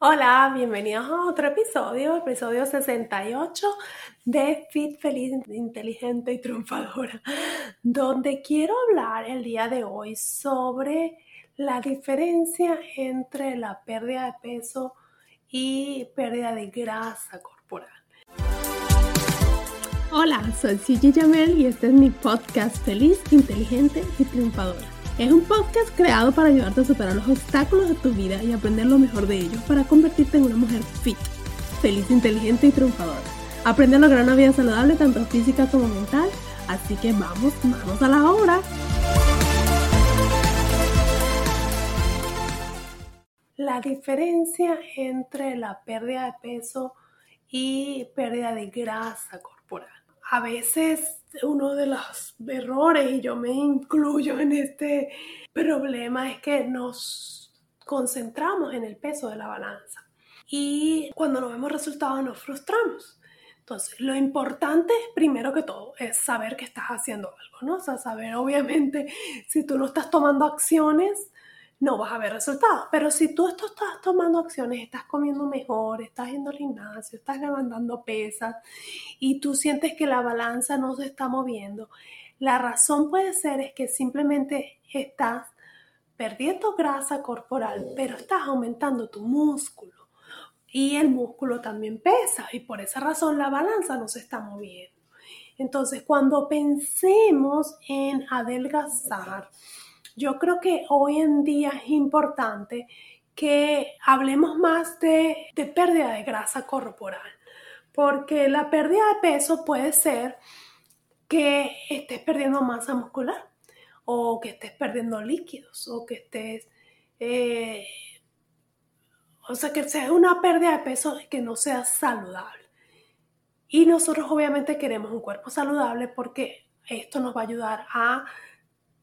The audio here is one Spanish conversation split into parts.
Hola, bienvenidos a otro episodio, episodio 68 de Fit Feliz, Inteligente y Triunfadora, donde quiero hablar el día de hoy sobre la diferencia entre la pérdida de peso y pérdida de grasa corporal. Hola, soy Gigi Jamel y este es mi podcast Feliz, Inteligente y Triunfadora. Es un podcast creado para ayudarte a superar los obstáculos de tu vida y aprender lo mejor de ellos para convertirte en una mujer fit, feliz, inteligente y triunfadora. Aprende a lograr una vida saludable tanto física como mental, así que vamos, vamos a la obra. La diferencia entre la pérdida de peso y pérdida de grasa. A veces uno de los errores, y yo me incluyo en este problema, es que nos concentramos en el peso de la balanza. Y cuando no vemos resultados nos frustramos. Entonces, lo importante, primero que todo, es saber que estás haciendo algo, ¿no? O sea, saber, obviamente, si tú no estás tomando acciones, no vas a ver resultados. Pero si tú estás tomando acciones, estás comiendo mejor, estás yendo al gimnasio, estás levantando pesas y tú sientes que la balanza no se está moviendo, la razón puede ser es que simplemente estás perdiendo grasa corporal, pero estás aumentando tu músculo. Y el músculo también pesa y por esa razón la balanza no se está moviendo. Entonces, cuando pensemos en adelgazar, yo creo que hoy en día es importante que hablemos más de, pérdida de grasa corporal, porque la pérdida de peso puede ser que estés perdiendo masa muscular o que estés perdiendo líquidos o que estés... Eh, o sea, que sea una pérdida de peso que no sea saludable. Y nosotros obviamente queremos un cuerpo saludable porque esto nos va a ayudar a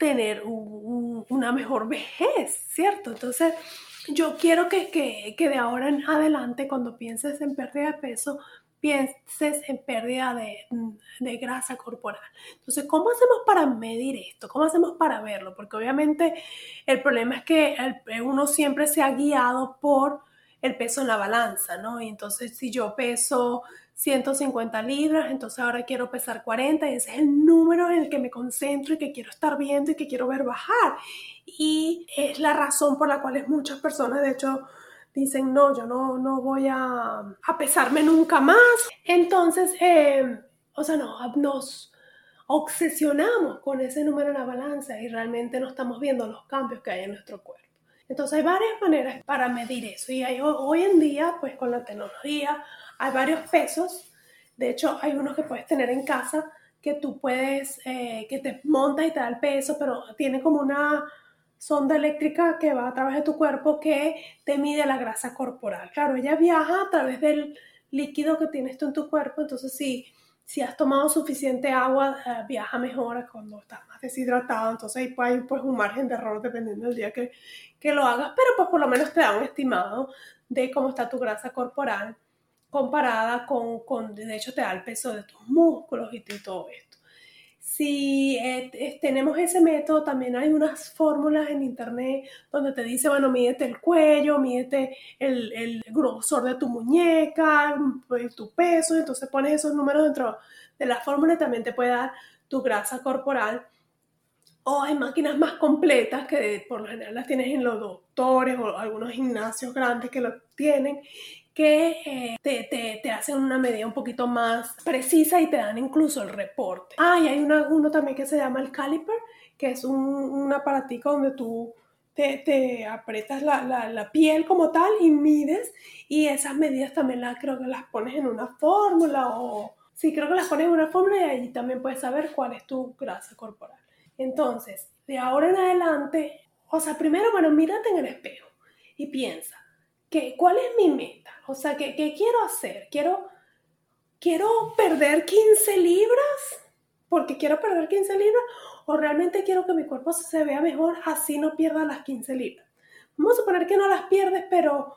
tener una mejor vejez, ¿cierto? Entonces, yo quiero que, que, de ahora en adelante, cuando pienses en pérdida de peso, pienses en pérdida de, de, grasa corporal. Entonces, ¿cómo hacemos para medir esto? ¿Cómo hacemos para verlo? Porque obviamente el problema es que uno siempre se ha guiado por el peso en la balanza, ¿no? Y entonces, si yo peso 150 libras, entonces ahora quiero pesar 40 y ese es el número en el que me concentro y que quiero estar viendo y que quiero ver bajar. Y es la razón por la cual muchas personas, de hecho, dicen, no, yo no, no voy a, a pesarme nunca más. Entonces, eh, o sea, no, nos obsesionamos con ese número en la balanza y realmente no estamos viendo los cambios que hay en nuestro cuerpo. Entonces hay varias maneras para medir eso y hay, hoy en día, pues con la tecnología, hay varios pesos. De hecho, hay unos que puedes tener en casa que tú puedes, eh, que te montas y te da el peso, pero tiene como una sonda eléctrica que va a través de tu cuerpo que te mide la grasa corporal. Claro, ella viaja a través del líquido que tienes tú en tu cuerpo, entonces si, si has tomado suficiente agua, eh, viaja mejor cuando estás más deshidratado, entonces ahí hay pues, un margen de error dependiendo del día que, que lo hagas, pero pues por lo menos te da un estimado de cómo está tu grasa corporal comparada con, con, de hecho te da el peso de tus músculos y, todo esto. Si eh, tenemos ese método, también hay unas fórmulas en internet donde te dice, bueno, mídete el cuello, mídete el, el grosor de tu muñeca, tu peso, entonces pones esos números dentro de la fórmula y también te puede dar tu grasa corporal. O hay máquinas más completas que por lo general las tienes en los doctores o algunos gimnasios grandes que lo tienen que eh, te, te, hacen una medida un poquito más precisa y te dan incluso el reporte. Ah, y hay una, uno también que se llama el caliper, que es un, un aparatico donde tú te, te aprietas la, la, la, piel como tal y mides y esas medidas también las creo que las pones en una fórmula o... Sí, creo que las pones en una fórmula y ahí también puedes saber cuál es tu grasa corporal. Entonces, de ahora en adelante, o sea, primero, bueno, mírate en el espejo y piensa, que, ¿cuál es mi meta? O sea, ¿qué, quiero hacer? ¿Quiero, ¿Quiero perder 15 libras? Porque quiero perder 15 libras o realmente quiero que mi cuerpo se vea mejor así no pierda las 15 libras. Vamos a suponer que no las pierdes, pero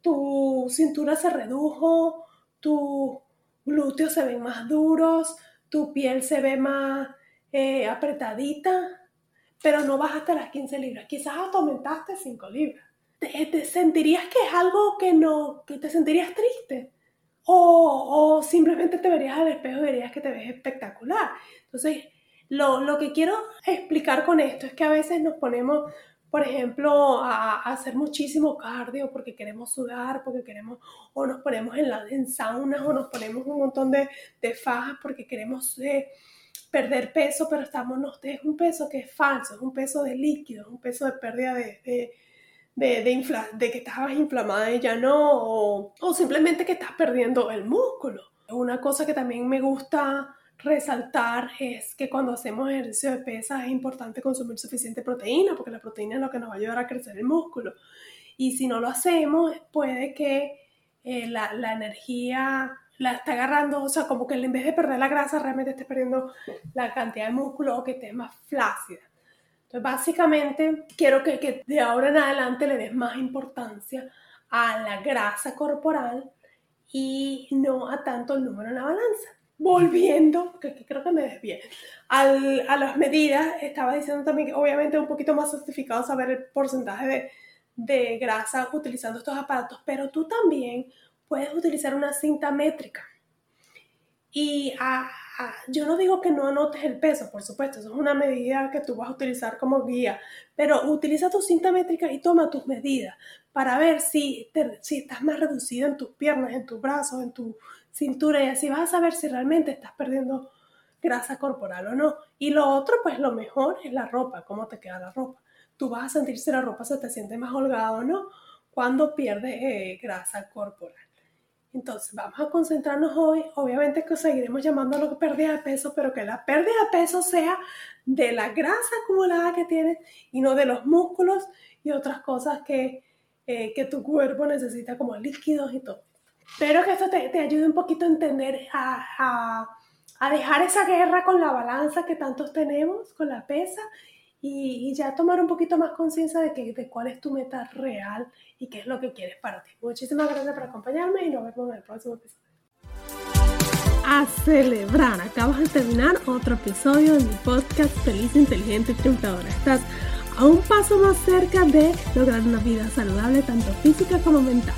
tu cintura se redujo, tus glúteos se ven más duros, tu piel se ve más eh, apretadita, pero no bajaste las 15 libras. Quizás aumentaste 5 libras. ¿Te, sentirías que es algo que no, que te sentirías triste? O, o, simplemente te verías al espejo y verías que te ves espectacular. Entonces, lo, lo, que quiero explicar con esto es que a veces nos ponemos, por ejemplo, a, hacer muchísimo cardio porque queremos sudar, porque queremos, o nos ponemos en, la, en saunas, o nos ponemos un montón de, de fajas porque queremos eh, perder peso, pero estamos, no, es un peso que es falso, es un peso de líquido, es un peso de pérdida de de, de, de que estabas inflamada y ya no, o, o simplemente que estás perdiendo el músculo. Una cosa que también me gusta resaltar es que cuando hacemos ejercicio de pesas es importante consumir suficiente proteína, porque la proteína es lo que nos va a ayudar a crecer el músculo. Y si no lo hacemos, puede que eh, la, la, energía la está agarrando, o sea, como que en vez de perder la grasa, realmente estés perdiendo la cantidad de músculo o que estés más flácida. Entonces, básicamente, quiero que, de ahora en adelante le des más importancia a la grasa corporal y no a tanto el número en la balanza. Volviendo, que, creo que me desvié, al, a las medidas, estaba diciendo también que obviamente es un poquito más justificado saber el porcentaje de, de grasa utilizando estos aparatos, pero tú también puedes utilizar una cinta métrica. Y a, Ah, yo no digo que no anotes el peso, por supuesto, eso es una medida que tú vas a utilizar como guía, pero utiliza tu cinta métrica y toma tus medidas para ver si, si estás más reducido en tus piernas, en tus brazos, en tu cintura y así vas a saber si realmente estás perdiendo grasa corporal o no. Y lo otro, pues lo mejor es la ropa, cómo te queda la ropa. Tú vas a sentir si la ropa se te siente más holgada o no cuando pierdes eh, grasa corporal. Entonces, vamos a concentrarnos hoy, obviamente que seguiremos llamándolo pérdida de peso, pero que la pérdida de peso sea de la grasa acumulada que tienes y no de los músculos y otras cosas que, eh, que tu cuerpo necesita como líquidos y todo. Espero que esto te, te ayude un poquito a entender, a, a, a dejar esa guerra con la balanza que tantos tenemos, con la pesa y, ya tomar un poquito más conciencia de, que, de cuál es tu meta real y qué es lo que quieres para ti. Muchísimas gracias por acompañarme y nos vemos en el próximo episodio. A celebrar, acabas de terminar otro episodio de mi podcast Feliz, Inteligente y Triunfadora. Estás a un paso más cerca de lograr una vida saludable tanto física como mental.